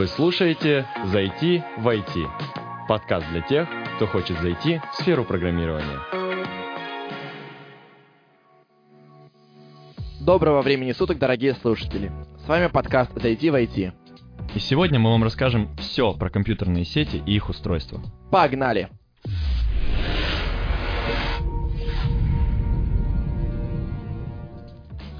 Вы слушаете «Зайти в IT» – подкаст для тех, кто хочет зайти в сферу программирования. Доброго времени суток, дорогие слушатели. С вами подкаст «Зайти в IT». И сегодня мы вам расскажем все про компьютерные сети и их устройства. Погнали!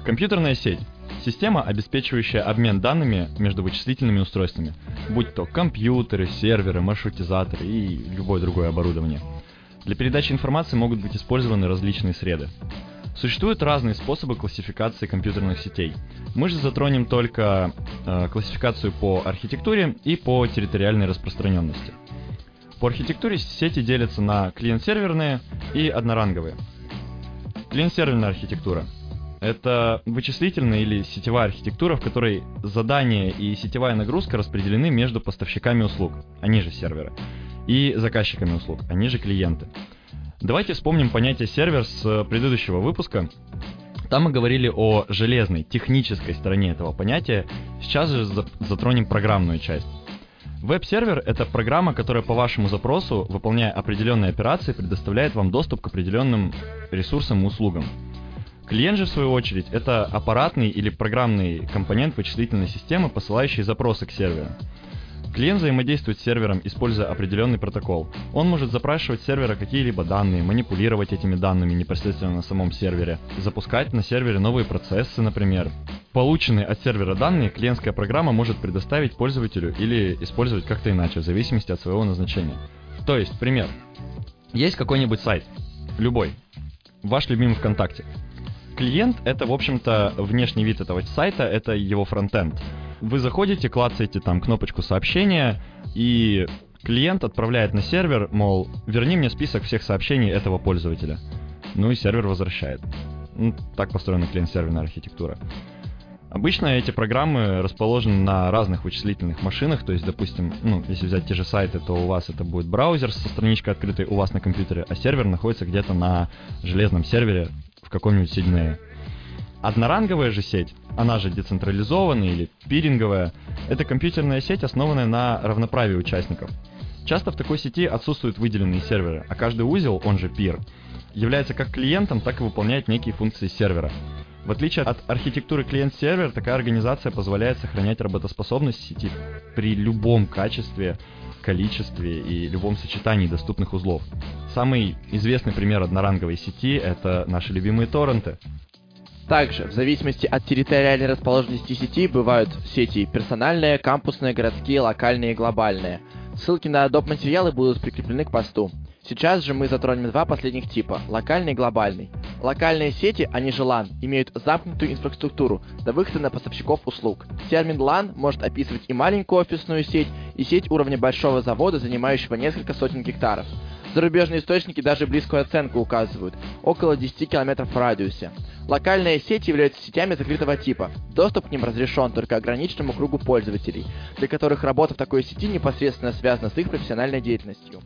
Компьютерная сеть – система, обеспечивающая обмен данными между вычислительными устройствами, будь то компьютеры, серверы, маршрутизаторы и любое другое оборудование. Для передачи информации могут быть использованы различные среды. Существуют разные способы классификации компьютерных сетей. Мы же затронем только э, классификацию по архитектуре и по территориальной распространенности. По архитектуре сети делятся на клиент-серверные и одноранговые. Клиент-серверная архитектура – это вычислительная или сетевая архитектура, в которой задания и сетевая нагрузка распределены между поставщиками услуг, они же серверы, и заказчиками услуг, они же клиенты. Давайте вспомним понятие сервер с предыдущего выпуска. Там мы говорили о железной, технической стороне этого понятия. Сейчас же затронем программную часть. Веб-сервер — это программа, которая по вашему запросу, выполняя определенные операции, предоставляет вам доступ к определенным ресурсам и услугам. Клиент же, в свою очередь, это аппаратный или программный компонент вычислительной системы, посылающий запросы к серверу. Клиент взаимодействует с сервером, используя определенный протокол. Он может запрашивать с сервера какие-либо данные, манипулировать этими данными непосредственно на самом сервере, запускать на сервере новые процессы, например. Полученные от сервера данные клиентская программа может предоставить пользователю или использовать как-то иначе, в зависимости от своего назначения. То есть, пример. Есть какой-нибудь сайт, любой, ваш любимый ВКонтакте. Клиент — это, в общем-то, внешний вид этого сайта, это его фронтенд. Вы заходите, клацаете там кнопочку сообщения, и клиент отправляет на сервер, мол, верни мне список всех сообщений этого пользователя. Ну и сервер возвращает. Ну, так построена клиент-серверная архитектура. Обычно эти программы расположены на разных вычислительных машинах, то есть, допустим, ну, если взять те же сайты, то у вас это будет браузер со страничкой открытой у вас на компьютере, а сервер находится где-то на железном сервере каком-нибудь Сиднее. Одноранговая же сеть, она же децентрализованная или пиринговая, это компьютерная сеть, основанная на равноправии участников. Часто в такой сети отсутствуют выделенные серверы, а каждый узел, он же пир, является как клиентом, так и выполняет некие функции сервера. В отличие от архитектуры клиент-сервер, такая организация позволяет сохранять работоспособность сети при любом качестве, количестве и любом сочетании доступных узлов. Самый известный пример одноранговой сети — это наши любимые торренты. Также, в зависимости от территориальной расположенности сети, бывают сети персональные, кампусные, городские, локальные и глобальные. Ссылки на доп. материалы будут прикреплены к посту. Сейчас же мы затронем два последних типа – локальный и глобальный. Локальные сети, они же LAN, имеют замкнутую инфраструктуру до выхода на поставщиков услуг. Термин LAN может описывать и маленькую офисную сеть, и сеть уровня большого завода, занимающего несколько сотен гектаров. Зарубежные источники даже близкую оценку указывают – около 10 км в радиусе. Локальные сети являются сетями закрытого типа. Доступ к ним разрешен только ограниченному кругу пользователей, для которых работа в такой сети непосредственно связана с их профессиональной деятельностью.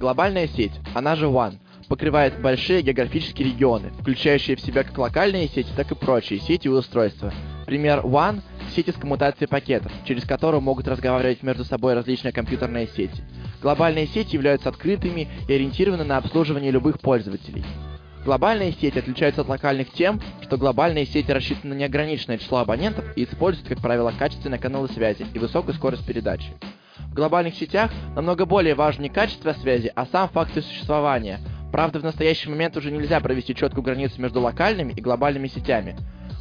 Глобальная сеть, она же WAN, покрывает большие географические регионы, включающие в себя как локальные сети, так и прочие сети и устройства. Пример WAN – сети с коммутацией пакетов, через которую могут разговаривать между собой различные компьютерные сети. Глобальные сети являются открытыми и ориентированы на обслуживание любых пользователей. Глобальные сети отличаются от локальных тем, что глобальные сети рассчитаны на неограниченное число абонентов и используют, как правило, качественные каналы связи и высокую скорость передачи. В глобальных сетях намного более важно не качество связи, а сам факт ее существования. Правда, в настоящий момент уже нельзя провести четкую границу между локальными и глобальными сетями.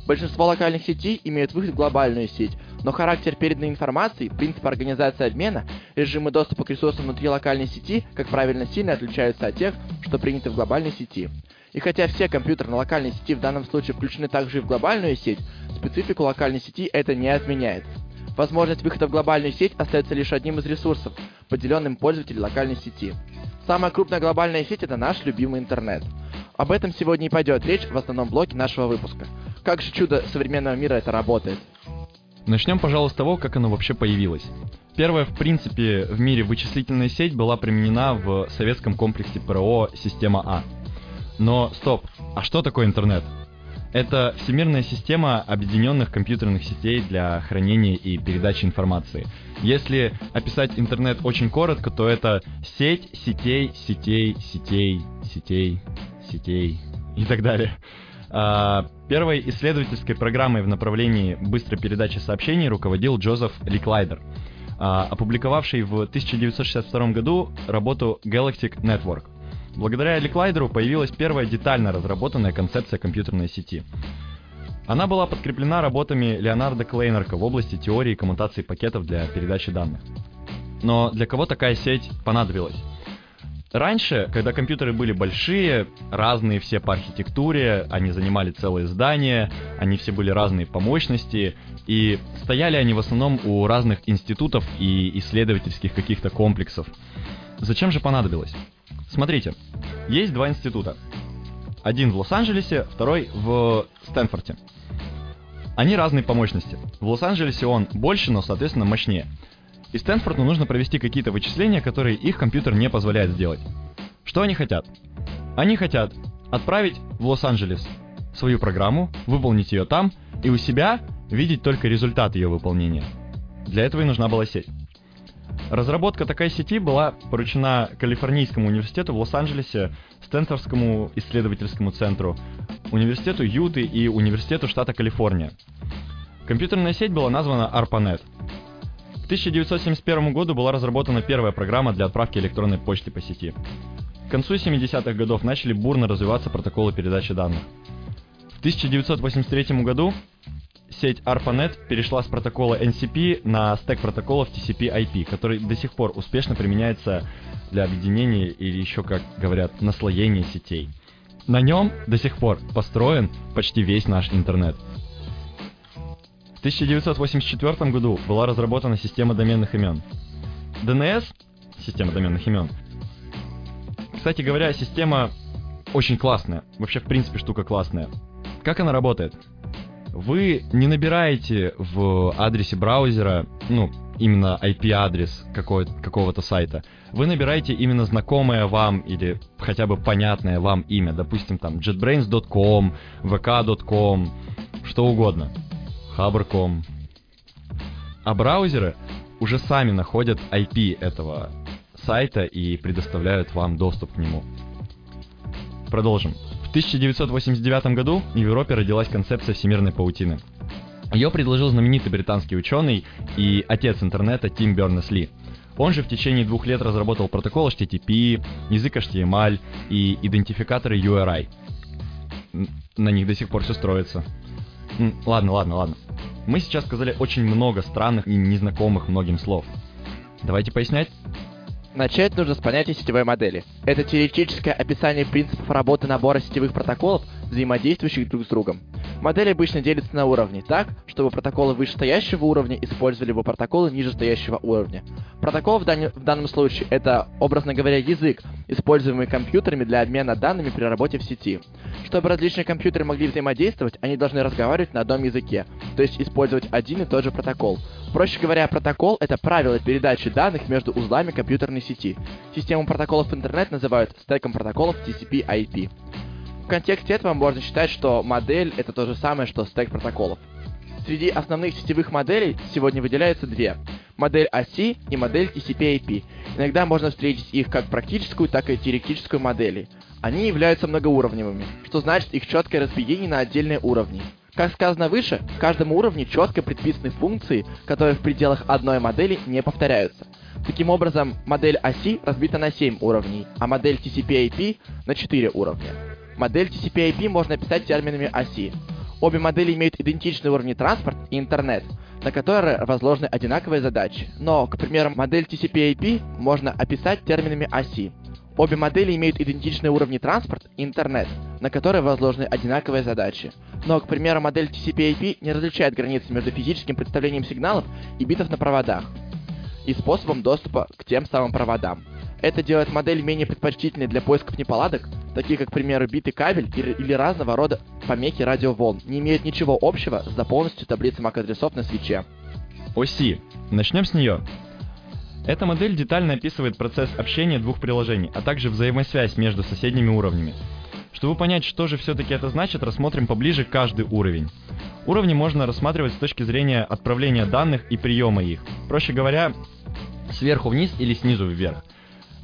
Большинство локальных сетей имеют выход в глобальную сеть, но характер переданной информации, принцип организации обмена, режимы доступа к ресурсам внутри локальной сети, как правильно, сильно отличаются от тех, что приняты в глобальной сети. И хотя все компьютеры на локальной сети в данном случае включены также и в глобальную сеть, специфику локальной сети это не отменяет. Возможность выхода в глобальную сеть остается лишь одним из ресурсов, поделенным пользователем локальной сети. Самая крупная глобальная сеть это наш любимый интернет. Об этом сегодня и пойдет речь в основном блоке нашего выпуска. Как же чудо современного мира это работает? Начнем, пожалуй, с того, как оно вообще появилось. Первая, в принципе, в мире вычислительная сеть была применена в советском комплексе ПРО «Система А». Но стоп, а что такое интернет? Это всемирная система объединенных компьютерных сетей для хранения и передачи информации. Если описать интернет очень коротко, то это сеть сетей, сетей, сетей, сетей, сетей и так далее. А, первой исследовательской программой в направлении быстрой передачи сообщений руководил Джозеф Ликлайдер, а, опубликовавший в 1962 году работу Galactic Network. Благодаря Ликлайдеру появилась первая детально разработанная концепция компьютерной сети. Она была подкреплена работами Леонарда Клейнерка в области теории коммутации пакетов для передачи данных. Но для кого такая сеть понадобилась? Раньше, когда компьютеры были большие, разные все по архитектуре, они занимали целые здания, они все были разные по мощности, и стояли они в основном у разных институтов и исследовательских каких-то комплексов. Зачем же понадобилось? Смотрите, есть два института. Один в Лос-Анджелесе, второй в Стэнфорде. Они разные по мощности. В Лос-Анджелесе он больше, но, соответственно, мощнее. И Стэнфорду нужно провести какие-то вычисления, которые их компьютер не позволяет сделать. Что они хотят? Они хотят отправить в Лос-Анджелес свою программу, выполнить ее там, и у себя видеть только результат ее выполнения. Для этого и нужна была сеть. Разработка такой сети была поручена Калифорнийскому университету в Лос-Анджелесе, Стэнфордскому исследовательскому центру, университету Юты и университету штата Калифорния. Компьютерная сеть была названа ARPANET. К 1971 году была разработана первая программа для отправки электронной почты по сети. К концу 70-х годов начали бурно развиваться протоколы передачи данных. В 1983 году сеть ARPANET перешла с протокола NCP на стек протоколов TCP/IP, который до сих пор успешно применяется для объединения или еще, как говорят, наслоения сетей. На нем до сих пор построен почти весь наш интернет. В 1984 году была разработана система доменных имен. DNS, система доменных имен, кстати говоря, система очень классная. Вообще, в принципе, штука классная. Как она работает? вы не набираете в адресе браузера, ну, именно IP-адрес какого-то сайта. Вы набираете именно знакомое вам или хотя бы понятное вам имя. Допустим, там jetbrains.com, vk.com, что угодно. Hubber.com. А браузеры уже сами находят IP этого сайта и предоставляют вам доступ к нему. Продолжим. 1989 году в Европе родилась концепция всемирной паутины. Ее предложил знаменитый британский ученый и отец интернета Тим Бернес-Ли. Он же в течение двух лет разработал протокол HTTP, язык HTML и идентификаторы URI. На них до сих пор все строится. Ладно, ладно, ладно. Мы сейчас сказали очень много странных и незнакомых многим слов. Давайте пояснять. Начать нужно с понятия сетевой модели. Это теоретическое описание принципов работы набора сетевых протоколов, взаимодействующих друг с другом. Модель обычно делится на уровни так, чтобы протоколы вышестоящего уровня использовали бы протоколы нижестоящего уровня. Протокол в, дан... в данном случае это, образно говоря, язык, используемый компьютерами для обмена данными при работе в сети. Чтобы различные компьютеры могли взаимодействовать, они должны разговаривать на одном языке, то есть использовать один и тот же протокол. Проще говоря, протокол — это правило передачи данных между узлами компьютерной сети. Систему протоколов интернет называют стеком протоколов TCP/IP. В контексте этого можно считать, что модель — это то же самое, что стек протоколов. Среди основных сетевых моделей сегодня выделяются две. Модель оси и модель TCP/IP. Иногда можно встретить их как практическую, так и теоретическую модели. Они являются многоуровневыми, что значит их четкое разбиение на отдельные уровни. Как сказано выше, в каждом уровне четко предписаны функции, которые в пределах одной модели не повторяются. Таким образом, модель оси разбита на 7 уровней, а модель TCP/IP на 4 уровня. Модель TCP/IP можно описать терминами оси. Обе модели имеют идентичные уровни транспорт и интернет, на которые возложены одинаковые задачи. Но, к примеру, модель TCP/IP можно описать терминами оси. Обе модели имеют идентичные уровни транспорт и интернет, на которые возложены одинаковые задачи. Но, к примеру, модель TCP/IP не различает границы между физическим представлением сигналов и битов на проводах и способом доступа к тем самым проводам. Это делает модель менее предпочтительной для поисков неполадок, такие как, к примеру, битый кабель или, разного рода помехи радиоволн, не имеют ничего общего с заполненностью таблицы MAC-адресов на свече. Оси. Начнем с нее. Эта модель детально описывает процесс общения двух приложений, а также взаимосвязь между соседними уровнями. Чтобы понять, что же все-таки это значит, рассмотрим поближе каждый уровень. Уровни можно рассматривать с точки зрения отправления данных и приема их. Проще говоря, сверху вниз или снизу вверх.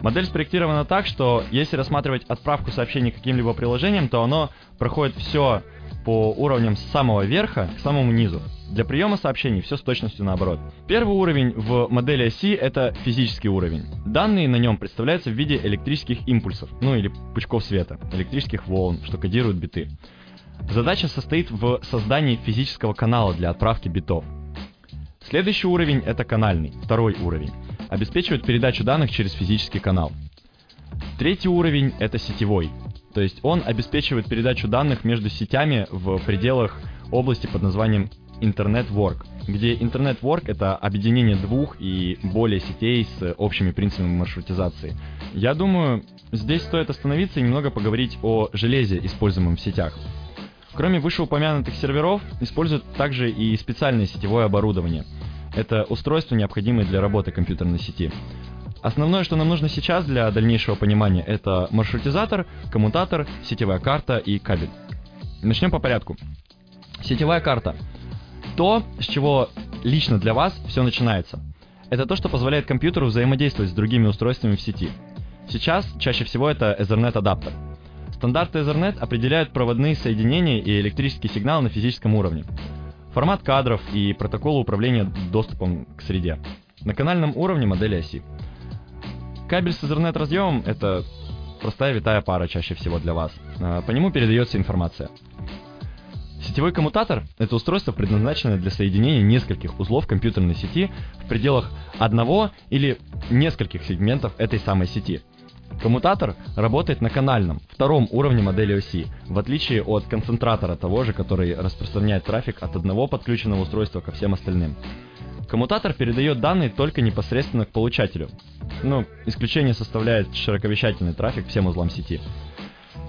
Модель спроектирована так, что если рассматривать отправку сообщений каким-либо приложением, то оно проходит все по уровням с самого верха к самому низу. Для приема сообщений все с точностью наоборот. Первый уровень в модели оси это физический уровень. Данные на нем представляются в виде электрических импульсов, ну или пучков света, электрических волн, что кодируют биты. Задача состоит в создании физического канала для отправки битов. Следующий уровень это канальный, второй уровень. Обеспечивает передачу данных через физический канал. Третий уровень это сетевой, то есть он обеспечивает передачу данных между сетями в пределах области под названием Work, где Work это объединение двух и более сетей с общими принципами маршрутизации. Я думаю, здесь стоит остановиться и немного поговорить о железе, используемом в сетях. Кроме вышеупомянутых серверов, используют также и специальное сетевое оборудование. Это устройства, необходимые для работы компьютерной сети. Основное, что нам нужно сейчас для дальнейшего понимания, это маршрутизатор, коммутатор, сетевая карта и кабель. Начнем по порядку. Сетевая карта. То, с чего лично для вас все начинается. Это то, что позволяет компьютеру взаимодействовать с другими устройствами в сети. Сейчас чаще всего это Ethernet адаптер. Стандарты Ethernet определяют проводные соединения и электрический сигнал на физическом уровне. Формат кадров и протоколы управления доступом к среде. На канальном уровне модели оси. Кабель с Ethernet разъемом это простая витая пара чаще всего для вас. А, по нему передается информация. Сетевой коммутатор — это устройство, предназначенное для соединения нескольких узлов компьютерной сети в пределах одного или нескольких сегментов этой самой сети. Коммутатор работает на канальном, втором уровне модели оси, в отличие от концентратора того же, который распространяет трафик от одного подключенного устройства ко всем остальным. Коммутатор передает данные только непосредственно к получателю. Ну, исключение составляет широковещательный трафик всем узлам сети.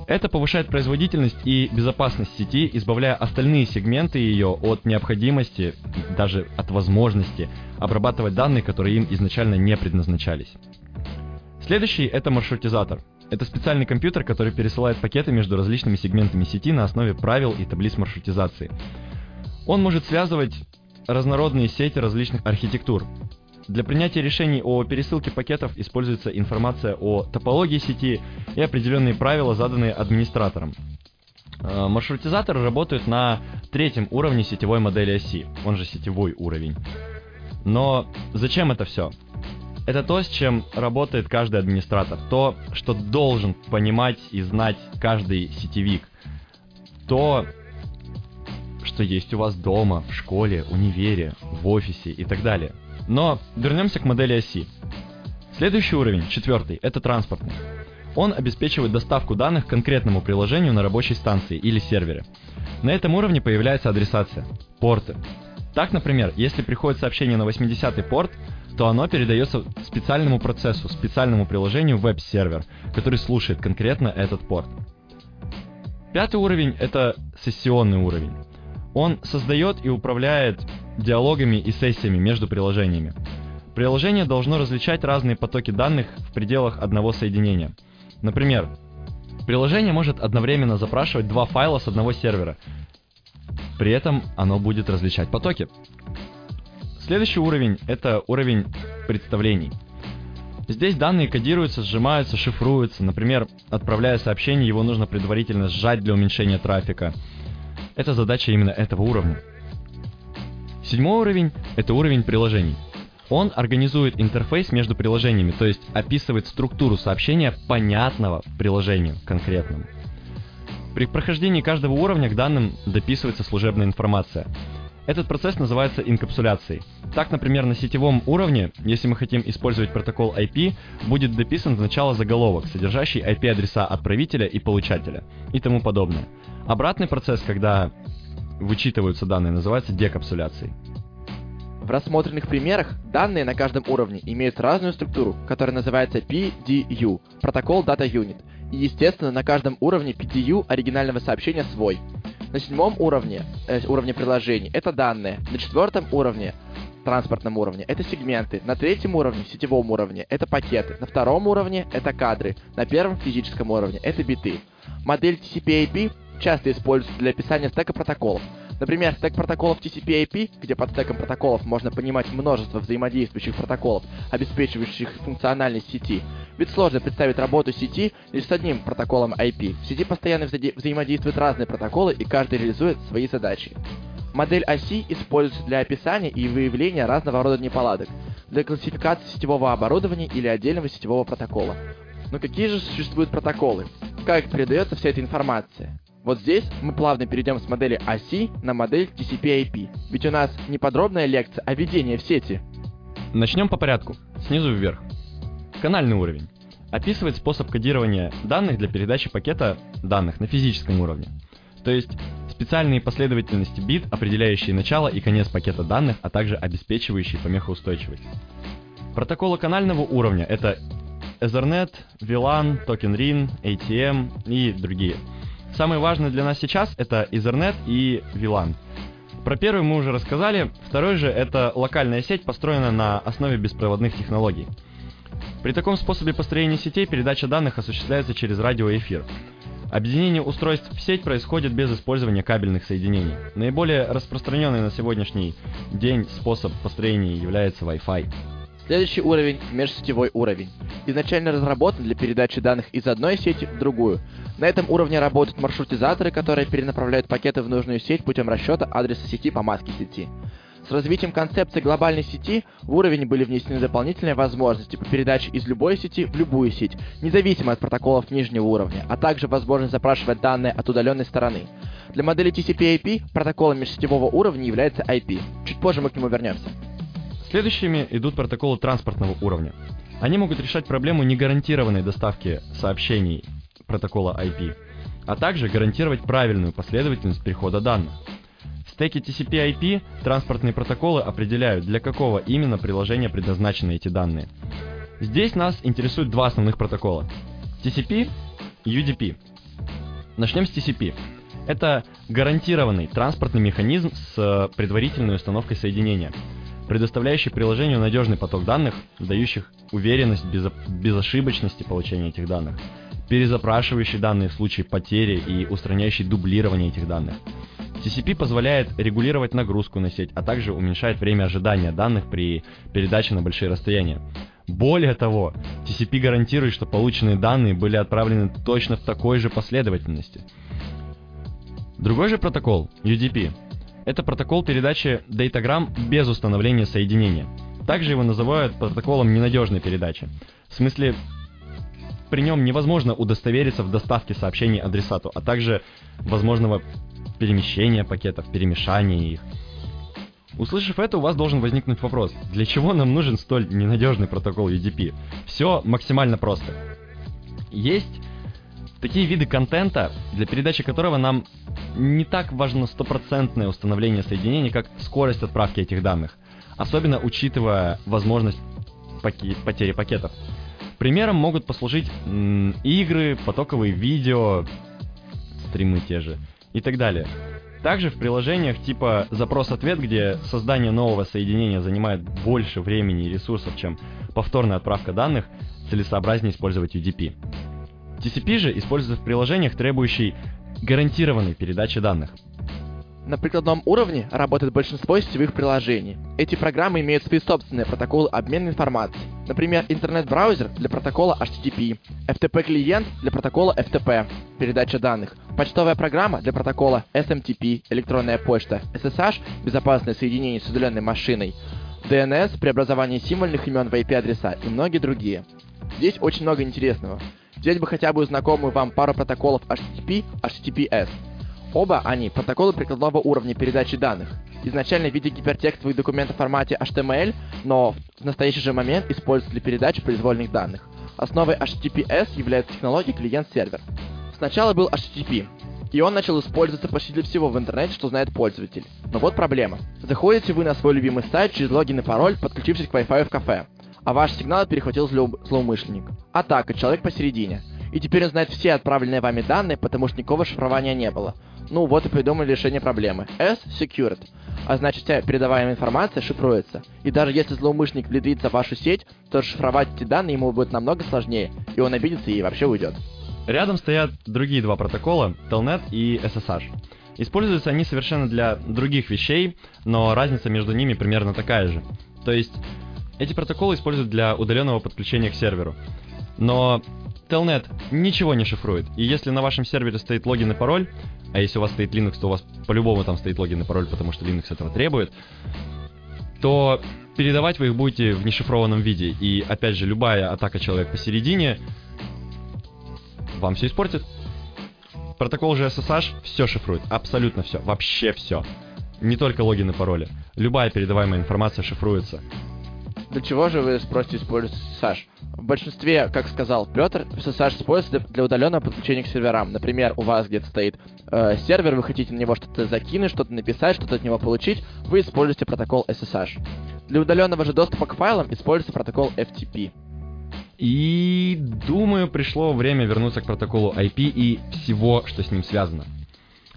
Это повышает производительность и безопасность сети, избавляя остальные сегменты ее от необходимости, даже от возможности, обрабатывать данные, которые им изначально не предназначались. Следующий это маршрутизатор. Это специальный компьютер, который пересылает пакеты между различными сегментами сети на основе правил и таблиц маршрутизации. Он может связывать разнородные сети различных архитектур. Для принятия решений о пересылке пакетов используется информация о топологии сети и определенные правила, заданные администратором. Э, маршрутизаторы работают на третьем уровне сетевой модели оси, он же сетевой уровень. Но зачем это все? Это то, с чем работает каждый администратор. То, что должен понимать и знать каждый сетевик. То, что есть у вас дома, в школе, универе, в офисе и так далее. Но вернемся к модели оси. Следующий уровень, четвертый, это транспортный. Он обеспечивает доставку данных конкретному приложению на рабочей станции или сервере. На этом уровне появляется адресация, порты. Так, например, если приходит сообщение на 80-й порт, то оно передается специальному процессу, специальному приложению веб-сервер, который слушает конкретно этот порт. Пятый уровень — это сессионный уровень. Он создает и управляет диалогами и сессиями между приложениями. Приложение должно различать разные потоки данных в пределах одного соединения. Например, приложение может одновременно запрашивать два файла с одного сервера. При этом оно будет различать потоки. Следующий уровень — это уровень представлений. Здесь данные кодируются, сжимаются, шифруются. Например, отправляя сообщение, его нужно предварительно сжать для уменьшения трафика. Это задача именно этого уровня. Седьмой уровень — это уровень приложений. Он организует интерфейс между приложениями, то есть описывает структуру сообщения, понятного приложению конкретному. При прохождении каждого уровня к данным дописывается служебная информация. Этот процесс называется инкапсуляцией. Так, например, на сетевом уровне, если мы хотим использовать протокол IP, будет дописан сначала заголовок, содержащий IP-адреса отправителя и получателя и тому подобное. Обратный процесс, когда вычитываются данные, называется декапсуляцией. В рассмотренных примерах данные на каждом уровне имеют разную структуру, которая называется PDU – протокол Data Unit. И, естественно, на каждом уровне PDU оригинального сообщения свой. На седьмом уровне, э, уровне приложений, это данные. На четвертом уровне транспортном уровне это сегменты, на третьем уровне, сетевом уровне, это пакеты, на втором уровне это кадры, на первом физическом уровне это биты. Модель TCP/IP часто используется для описания стека протоколов. Например, стек протоколов TCP/IP, где под стеком протоколов можно понимать множество взаимодействующих протоколов, обеспечивающих функциональность сети. Ведь сложно представить работу сети лишь с одним протоколом IP. В сети постоянно вза взаимодействуют разные протоколы, и каждый реализует свои задачи. Модель оси используется для описания и выявления разного рода неполадок, для классификации сетевого оборудования или отдельного сетевого протокола. Но какие же существуют протоколы? Как передается вся эта информация? Вот здесь мы плавно перейдем с модели оси на модель TCP/IP, ведь у нас не подробная лекция, а введение в сети. Начнем по порядку, снизу вверх. Канальный уровень. Описывает способ кодирования данных для передачи пакета данных на физическом уровне. То есть специальные последовательности бит, определяющие начало и конец пакета данных, а также обеспечивающие помехоустойчивость. Протоколы канального уровня — это Ethernet, VLAN, Token Ring, ATM и другие. Самое важное для нас сейчас — это Ethernet и VLAN. Про первый мы уже рассказали, второй же — это локальная сеть, построенная на основе беспроводных технологий. При таком способе построения сетей передача данных осуществляется через радиоэфир. Объединение устройств в сеть происходит без использования кабельных соединений. Наиболее распространенный на сегодняшний день способ построения является Wi-Fi. Следующий уровень – межсетевой уровень. Изначально разработан для передачи данных из одной сети в другую. На этом уровне работают маршрутизаторы, которые перенаправляют пакеты в нужную сеть путем расчета адреса сети по маске сети. С развитием концепции глобальной сети в уровень были внесены дополнительные возможности по передаче из любой сети в любую сеть, независимо от протоколов нижнего уровня, а также возможность запрашивать данные от удаленной стороны. Для модели TCP/IP протоколом межсетевого уровня является IP. Чуть позже мы к нему вернемся. Следующими идут протоколы транспортного уровня. Они могут решать проблему негарантированной доставки сообщений протокола IP, а также гарантировать правильную последовательность перехода данных стеке TCP/IP транспортные протоколы определяют, для какого именно приложения предназначены эти данные. Здесь нас интересуют два основных протокола. TCP и UDP. Начнем с TCP. Это гарантированный транспортный механизм с предварительной установкой соединения, предоставляющий приложению надежный поток данных, дающих уверенность безо- безошибочности получения этих данных, перезапрашивающий данные в случае потери и устраняющий дублирование этих данных. TCP позволяет регулировать нагрузку на сеть, а также уменьшает время ожидания данных при передаче на большие расстояния. Более того, TCP гарантирует, что полученные данные были отправлены точно в такой же последовательности. Другой же протокол, UDP, это протокол передачи дейтаграмм без установления соединения. Также его называют протоколом ненадежной передачи. В смысле, при нем невозможно удостовериться в доставке сообщений адресату, а также возможного перемещения пакетов, перемешания их. Услышав это, у вас должен возникнуть вопрос, для чего нам нужен столь ненадежный протокол UDP? Все максимально просто. Есть такие виды контента, для передачи которого нам не так важно стопроцентное установление соединений, как скорость отправки этих данных, особенно учитывая возможность паки потери пакетов. Примером могут послужить игры, потоковые видео, стримы те же, и так далее. Также в приложениях типа запрос-ответ, где создание нового соединения занимает больше времени и ресурсов, чем повторная отправка данных, целесообразнее использовать UDP. TCP же используется в приложениях, требующих гарантированной передачи данных. На прикладном уровне работает большинство сетевых приложений. Эти программы имеют свои собственные протоколы обмена информацией. Например, интернет-браузер для протокола HTTP, FTP-клиент для протокола FTP, передача данных, почтовая программа для протокола SMTP, электронная почта, SSH, безопасное соединение с удаленной машиной, DNS, преобразование символьных имен в IP-адреса и многие другие. Здесь очень много интересного. Взять бы хотя бы знакомую вам пару протоколов HTTP, HTTPS – Оба они протоколы прикладного уровня передачи данных. Изначально в виде гипертекстовых документов в формате HTML, но в настоящий же момент используются для передачи произвольных данных. Основой HTTPS является технология клиент-сервер. Сначала был HTTP, и он начал использоваться почти для всего в интернете, что знает пользователь. Но вот проблема. Заходите вы на свой любимый сайт через логин и пароль, подключившись к Wi-Fi в кафе, а ваш сигнал перехватил злоу... злоумышленник. Атака, человек посередине. И теперь он знает все отправленные вами данные, потому что никакого шифрования не было. Ну вот и придумали решение проблемы. S-Secured. А значит, вся передаваемая информация шифруется. И даже если злоумышленник внедрится в вашу сеть, то шифровать эти данные ему будет намного сложнее, и он обидится и вообще уйдет. Рядом стоят другие два протокола, Telnet и SSH. Используются они совершенно для других вещей, но разница между ними примерно такая же. То есть эти протоколы используют для удаленного подключения к серверу. Но Telnet ничего не шифрует. И если на вашем сервере стоит логин и пароль, а если у вас стоит Linux, то у вас по-любому там стоит логин и пароль, потому что Linux этого требует, то передавать вы их будете в нешифрованном виде. И опять же, любая атака человека посередине вам все испортит. Протокол же SSH все шифрует, абсолютно все, вообще все. Не только логин и пароли. Любая передаваемая информация шифруется. Для чего же вы, спросите, используете SSH? В большинстве, как сказал Петр, SSH используется для удаленного подключения к серверам. Например, у вас где-то стоит э, сервер, вы хотите на него что-то закинуть, что-то написать, что-то от него получить, вы используете протокол SSH. Для удаленного же доступа к файлам используется протокол FTP. И думаю, пришло время вернуться к протоколу IP и всего, что с ним связано.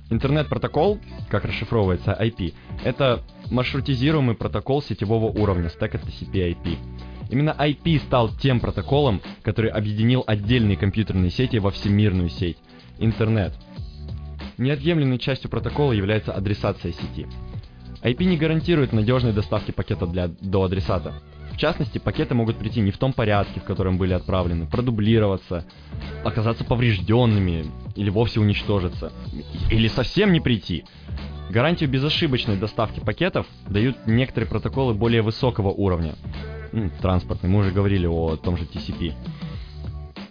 Интернет-протокол, как расшифровывается IP, это маршрутизируемый протокол сетевого уровня стека TCP/IP. Именно IP стал тем протоколом, который объединил отдельные компьютерные сети во всемирную сеть — интернет. Неотъемлемой частью протокола является адресация сети. IP не гарантирует надежной доставки пакета для, до адресата. В частности, пакеты могут прийти не в том порядке, в котором были отправлены, продублироваться, оказаться поврежденными или вовсе уничтожиться, или совсем не прийти. Гарантию безошибочной доставки пакетов дают некоторые протоколы более высокого уровня. Транспортный, мы уже говорили о том же TCP.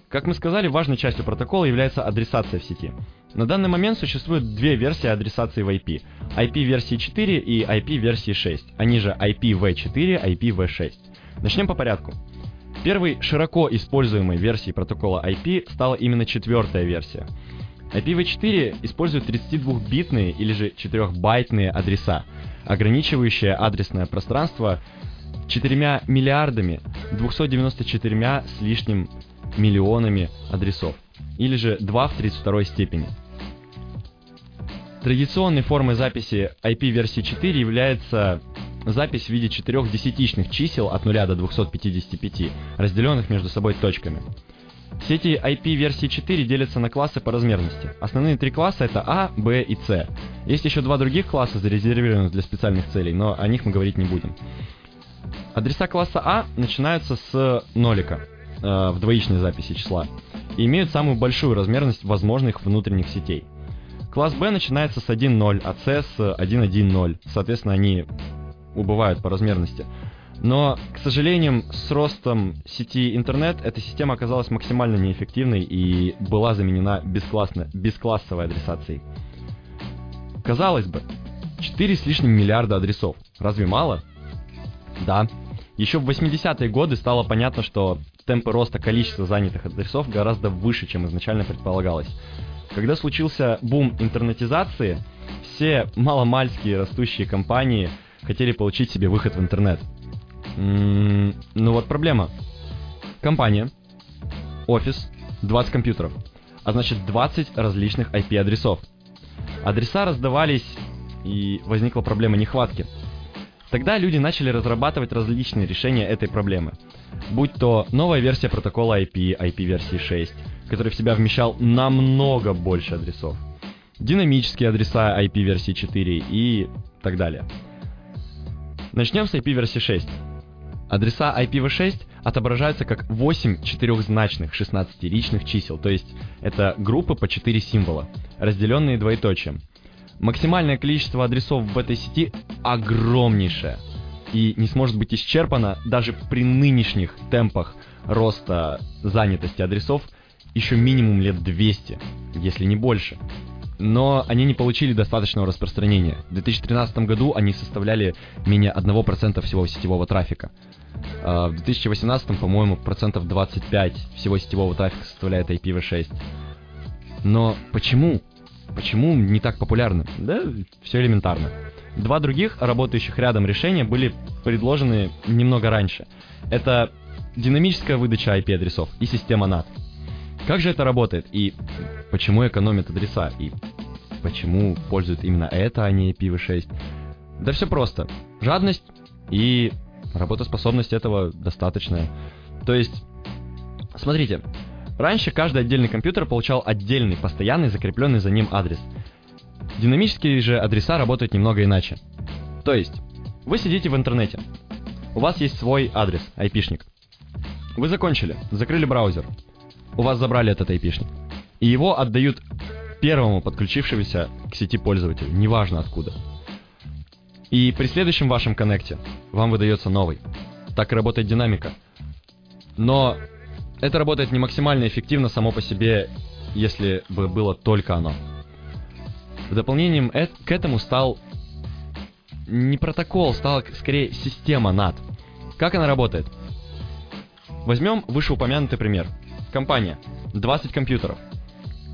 Как мы сказали, важной частью протокола является адресация в сети. На данный момент существует две версии адресации в IP. IP версии 4 и IP версии 6. Они же IPv4, IPv6. Начнем по порядку. Первой широко используемой версией протокола IP стала именно четвертая версия. IPv4 использует 32-битные или же 4-байтные адреса, ограничивающие адресное пространство 4 миллиардами 294 с лишним миллионами адресов, или же 2 в 32 степени. Традиционной формой записи IP версии 4 является запись в виде четырех десятичных чисел от 0 до 255, разделенных между собой точками. Сети IP версии 4 делятся на классы по размерности. Основные три класса это А, Б и С. Есть еще два других класса, зарезервированных для специальных целей, но о них мы говорить не будем. Адреса класса А начинаются с нолика э, в двоичной записи числа и имеют самую большую размерность возможных внутренних сетей. Класс Б начинается с 1.0, а С с 1.1.0. Соответственно, они убывают по размерности. Но, к сожалению, с ростом сети интернет эта система оказалась максимально неэффективной и была заменена бесклассно, бесклассовой адресацией. Казалось бы, 4 с лишним миллиарда адресов. Разве мало? Да. Еще в 80-е годы стало понятно, что темпы роста количества занятых адресов гораздо выше, чем изначально предполагалось. Когда случился бум интернетизации, все маломальские растущие компании хотели получить себе выход в интернет. М-м, ну вот проблема. Компания, офис, 20 компьютеров, а значит 20 различных IP-адресов. Адреса раздавались, и возникла проблема нехватки. Тогда люди начали разрабатывать различные решения этой проблемы. Будь то новая версия протокола IP, IP версии 6, который в себя вмещал намного больше адресов, динамические адреса IP версии 4 и так далее. Начнем с IP версии 6. Адреса IPv6 отображаются как 8 четырехзначных 16-личных чисел, то есть это группы по 4 символа, разделенные двоеточием. Максимальное количество адресов в этой сети огромнейшее и не сможет быть исчерпано даже при нынешних темпах роста занятости адресов еще минимум лет 200, если не больше но они не получили достаточного распространения. В 2013 году они составляли менее 1% всего сетевого трафика. А в 2018, по-моему, процентов 25 всего сетевого трафика составляет IPv6. Но почему? Почему не так популярны? Да, все элементарно. Два других, работающих рядом решения, были предложены немного раньше. Это динамическая выдача IP-адресов и система NAT. Как же это работает и почему экономят адреса и почему пользуют именно это, а не IPv6? Да все просто. Жадность и работоспособность этого достаточная. То есть, смотрите, Раньше каждый отдельный компьютер получал отдельный, постоянный, закрепленный за ним адрес. Динамические же адреса работают немного иначе. То есть, вы сидите в интернете, у вас есть свой адрес, айпишник. Вы закончили, закрыли браузер, у вас забрали этот айпишник, и его отдают первому подключившемуся к сети пользователю, неважно откуда. И при следующем вашем коннекте вам выдается новый. Так работает динамика. Но это работает не максимально эффективно само по себе, если бы было только оно. В дополнением к этому стал не протокол, стала скорее система NAT. Как она работает? Возьмем вышеупомянутый пример. Компания. 20 компьютеров.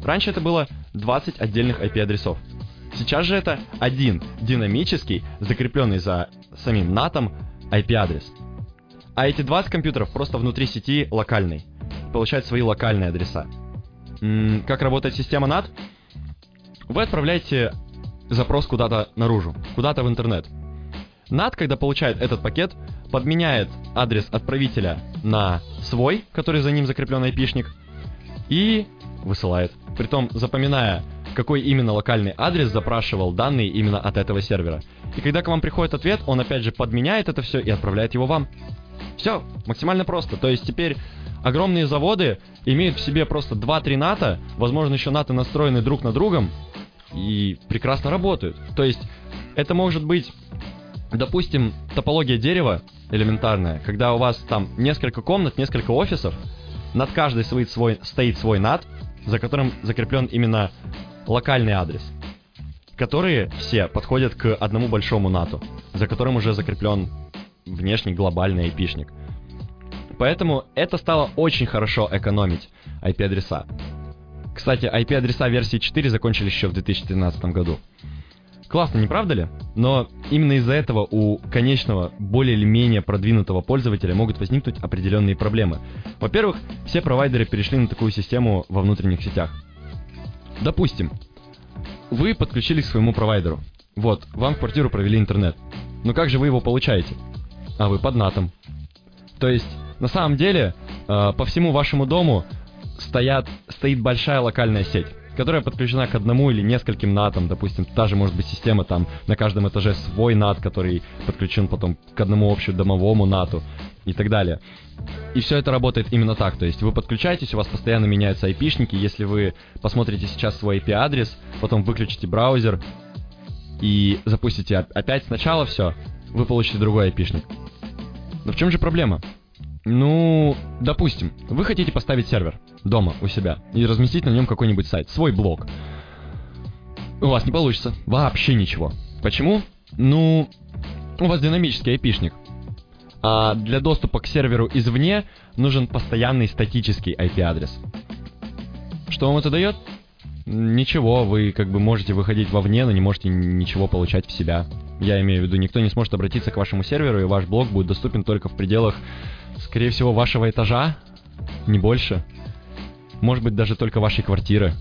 Раньше это было 20 отдельных IP-адресов. Сейчас же это один динамический, закрепленный за самим NAT IP-адрес. А эти 20 компьютеров просто внутри сети локальный. Получают свои локальные адреса. М -м, как работает система NAT? Вы отправляете запрос куда-то наружу, куда-то в интернет. NAT, когда получает этот пакет, подменяет адрес отправителя на свой, который за ним закреплен айпишник, и высылает. Притом запоминая, какой именно локальный адрес запрашивал данные именно от этого сервера. И когда к вам приходит ответ, он опять же подменяет это все и отправляет его вам. Все, максимально просто. То есть теперь огромные заводы имеют в себе просто 2-3 НАТО, возможно еще НАТО настроены друг на другом, и прекрасно работают. То есть это может быть, допустим, топология дерева элементарная, когда у вас там несколько комнат, несколько офисов, над каждой стоит свой, стоит свой NAT, за которым закреплен именно локальный адрес, которые все подходят к одному большому NAT, за которым уже закреплен внешний глобальный IP-шник. Поэтому это стало очень хорошо экономить IP-адреса. Кстати, IP-адреса версии 4 закончились еще в 2013 году. Классно, не правда ли? Но именно из-за этого у конечного, более или менее продвинутого пользователя могут возникнуть определенные проблемы. Во-первых, все провайдеры перешли на такую систему во внутренних сетях. Допустим, вы подключились к своему провайдеру. Вот, вам в квартиру провели интернет. Но как же вы его получаете? А вы под натом. То есть, на самом деле, э, по всему вашему дому стоят, стоит большая локальная сеть, которая подключена к одному или нескольким натам, допустим, та же может быть система там на каждом этаже свой нат, который подключен потом к одному общему домовому нату и так далее. И все это работает именно так, то есть вы подключаетесь, у вас постоянно меняются айпишники, если вы посмотрите сейчас свой IP-адрес, потом выключите браузер и запустите опять сначала все, вы получите другой айпишник. Но в чем же проблема? Ну, допустим, вы хотите поставить сервер дома у себя и разместить на нем какой-нибудь сайт, свой блог. У вас не получится. Вообще ничего. Почему? Ну, у вас динамический IP-шник. А для доступа к серверу извне нужен постоянный статический IP-адрес. Что вам это дает? Ничего, вы как бы можете выходить вовне, но не можете ничего получать в себя. Я имею в виду, никто не сможет обратиться к вашему серверу, и ваш блог будет доступен только в пределах скорее всего, вашего этажа, не больше. Может быть, даже только вашей квартиры.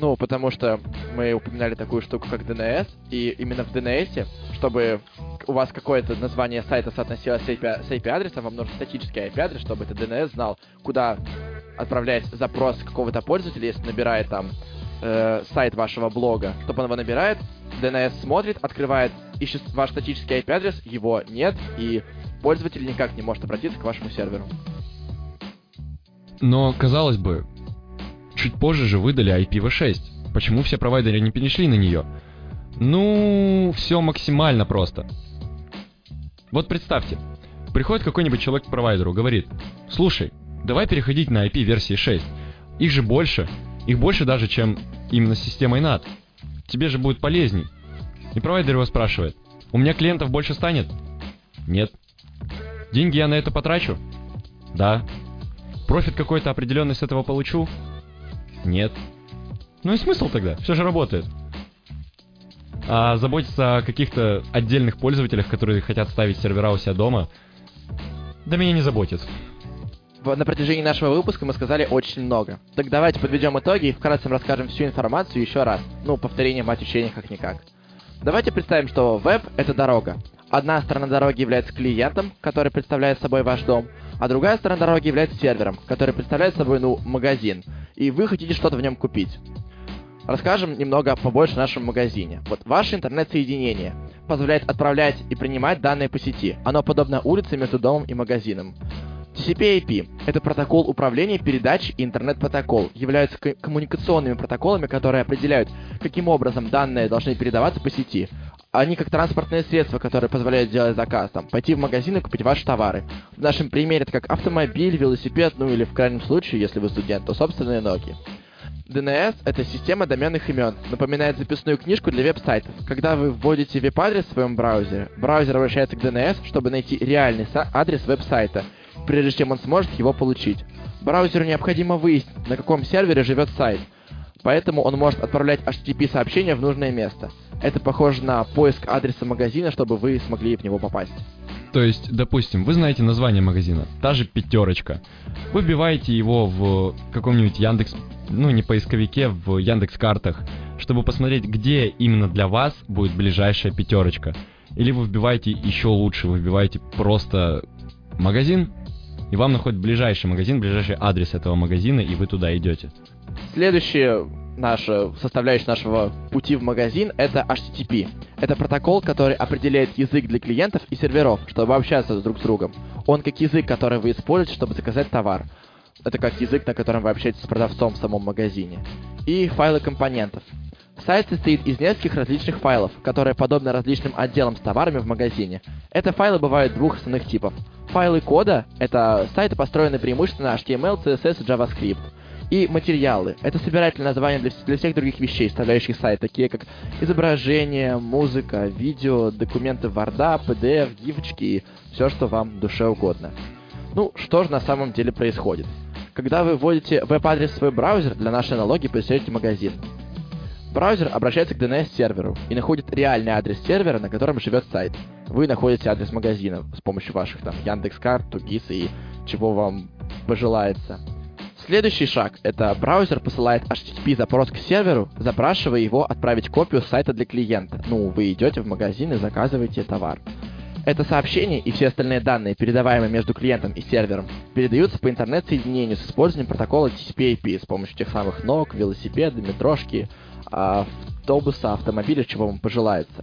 Ну, потому что мы упоминали такую штуку, как DNS, и именно в DNS, чтобы у вас какое-то название сайта соотносилось с IP-адресом, вам нужен статический IP-адрес, чтобы этот DNS знал, куда отправлять запрос какого-то пользователя, если набирает там э, сайт вашего блога, чтобы он его набирает, DNS смотрит, открывает, ищет ваш статический IP-адрес, его нет, и пользователь никак не может обратиться к вашему серверу. Но, казалось бы, чуть позже же выдали IPv6. Почему все провайдеры не перешли на нее? Ну, все максимально просто. Вот представьте, приходит какой-нибудь человек к провайдеру, говорит, слушай, давай переходить на IP версии 6. Их же больше, их больше даже, чем именно с системой NAT. Тебе же будет полезней. И провайдер его спрашивает, у меня клиентов больше станет? Нет. Деньги я на это потрачу? Да. Профит какой-то определенный с этого получу? Нет. Ну и смысл тогда? Все же работает. А заботиться о каких-то отдельных пользователях, которые хотят ставить сервера у себя дома, да меня не заботит. На протяжении нашего выпуска мы сказали очень много. Так давайте подведем итоги и вкратце расскажем всю информацию еще раз. Ну, повторение мать учения как-никак. Давайте представим, что веб — это дорога, Одна сторона дороги является клиентом, который представляет собой ваш дом, а другая сторона дороги является сервером, который представляет собой, ну, магазин, и вы хотите что-то в нем купить. Расскажем немного побольше о нашем магазине. Вот ваше интернет-соединение позволяет отправлять и принимать данные по сети. Оно подобно улице между домом и магазином. TCP/IP — это протокол управления передач и интернет-протокол, являются коммуникационными протоколами, которые определяют, каким образом данные должны передаваться по сети. Они как транспортные средства, которые позволяют сделать заказ, там, пойти в магазин и купить ваши товары. В нашем примере это как автомобиль, велосипед, ну или в крайнем случае, если вы студент, то собственные ноги. DNS — это система доменных имен, напоминает записную книжку для веб-сайтов. Когда вы вводите веб-адрес в своем браузере, браузер обращается к DNS, чтобы найти реальный адрес веб-сайта, прежде чем он сможет его получить. Браузеру необходимо выяснить, на каком сервере живет сайт, поэтому он может отправлять HTTP-сообщение в нужное место. Это похоже на поиск адреса магазина, чтобы вы смогли в него попасть. То есть, допустим, вы знаете название магазина, та же пятерочка. Вы вбиваете его в каком-нибудь Яндекс, ну не поисковике, в Яндекс картах, чтобы посмотреть, где именно для вас будет ближайшая пятерочка. Или вы вбиваете еще лучше, вы вбиваете просто магазин, и вам находит ближайший магазин, ближайший адрес этого магазина, и вы туда идете. Следующая наша составляющая нашего пути в магазин это HTTP. Это протокол, который определяет язык для клиентов и серверов, чтобы общаться друг с другом. Он как язык, который вы используете, чтобы заказать товар. Это как язык, на котором вы общаетесь с продавцом в самом магазине. И файлы компонентов. Сайт состоит из нескольких различных файлов, которые подобны различным отделам с товарами в магазине. Это файлы бывают двух основных типов. Файлы кода — это сайты, построенные преимущественно HTML, CSS и JavaScript. И материалы — это собирательное название для, для всех других вещей, составляющих сайт, такие как изображение, музыка, видео, документы Word, PDF, гифочки и все, что вам душе угодно. Ну, что же на самом деле происходит? Когда вы вводите веб-адрес в свой браузер, для нашей аналогии представляете магазин. Браузер обращается к DNS-серверу и находит реальный адрес сервера, на котором живет сайт. Вы находите адрес магазина с помощью ваших там Яндекс.Карт, Тугис и чего вам пожелается. Следующий шаг — это браузер посылает HTTP-запрос к серверу, запрашивая его отправить копию сайта для клиента. Ну, вы идете в магазин и заказываете товар. Это сообщение и все остальные данные, передаваемые между клиентом и сервером, передаются по интернет-соединению с использованием протокола TCP/IP с помощью тех самых ног, велосипеда, метрошки, автобуса, автомобиля, чего вам пожелается.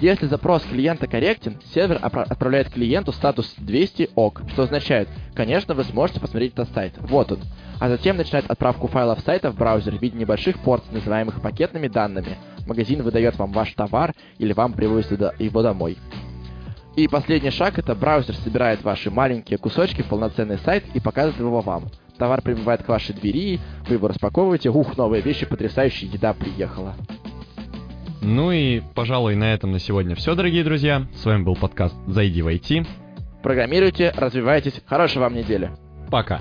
Если запрос клиента корректен, сервер отправляет клиенту статус 200 ок, что означает, конечно, вы сможете посмотреть этот сайт. Вот он. А затем начинает отправку файлов сайта в браузер в виде небольших порций, называемых пакетными данными. Магазин выдает вам ваш товар или вам привозят его домой. И последний шаг это браузер собирает ваши маленькие кусочки в полноценный сайт и показывает его вам. Товар прибывает к вашей двери, вы его распаковываете, ух, новые вещи, потрясающая еда приехала. Ну и, пожалуй, на этом на сегодня все, дорогие друзья. С вами был подкаст «Зайди в IT». Программируйте, развивайтесь. Хорошей вам недели. Пока.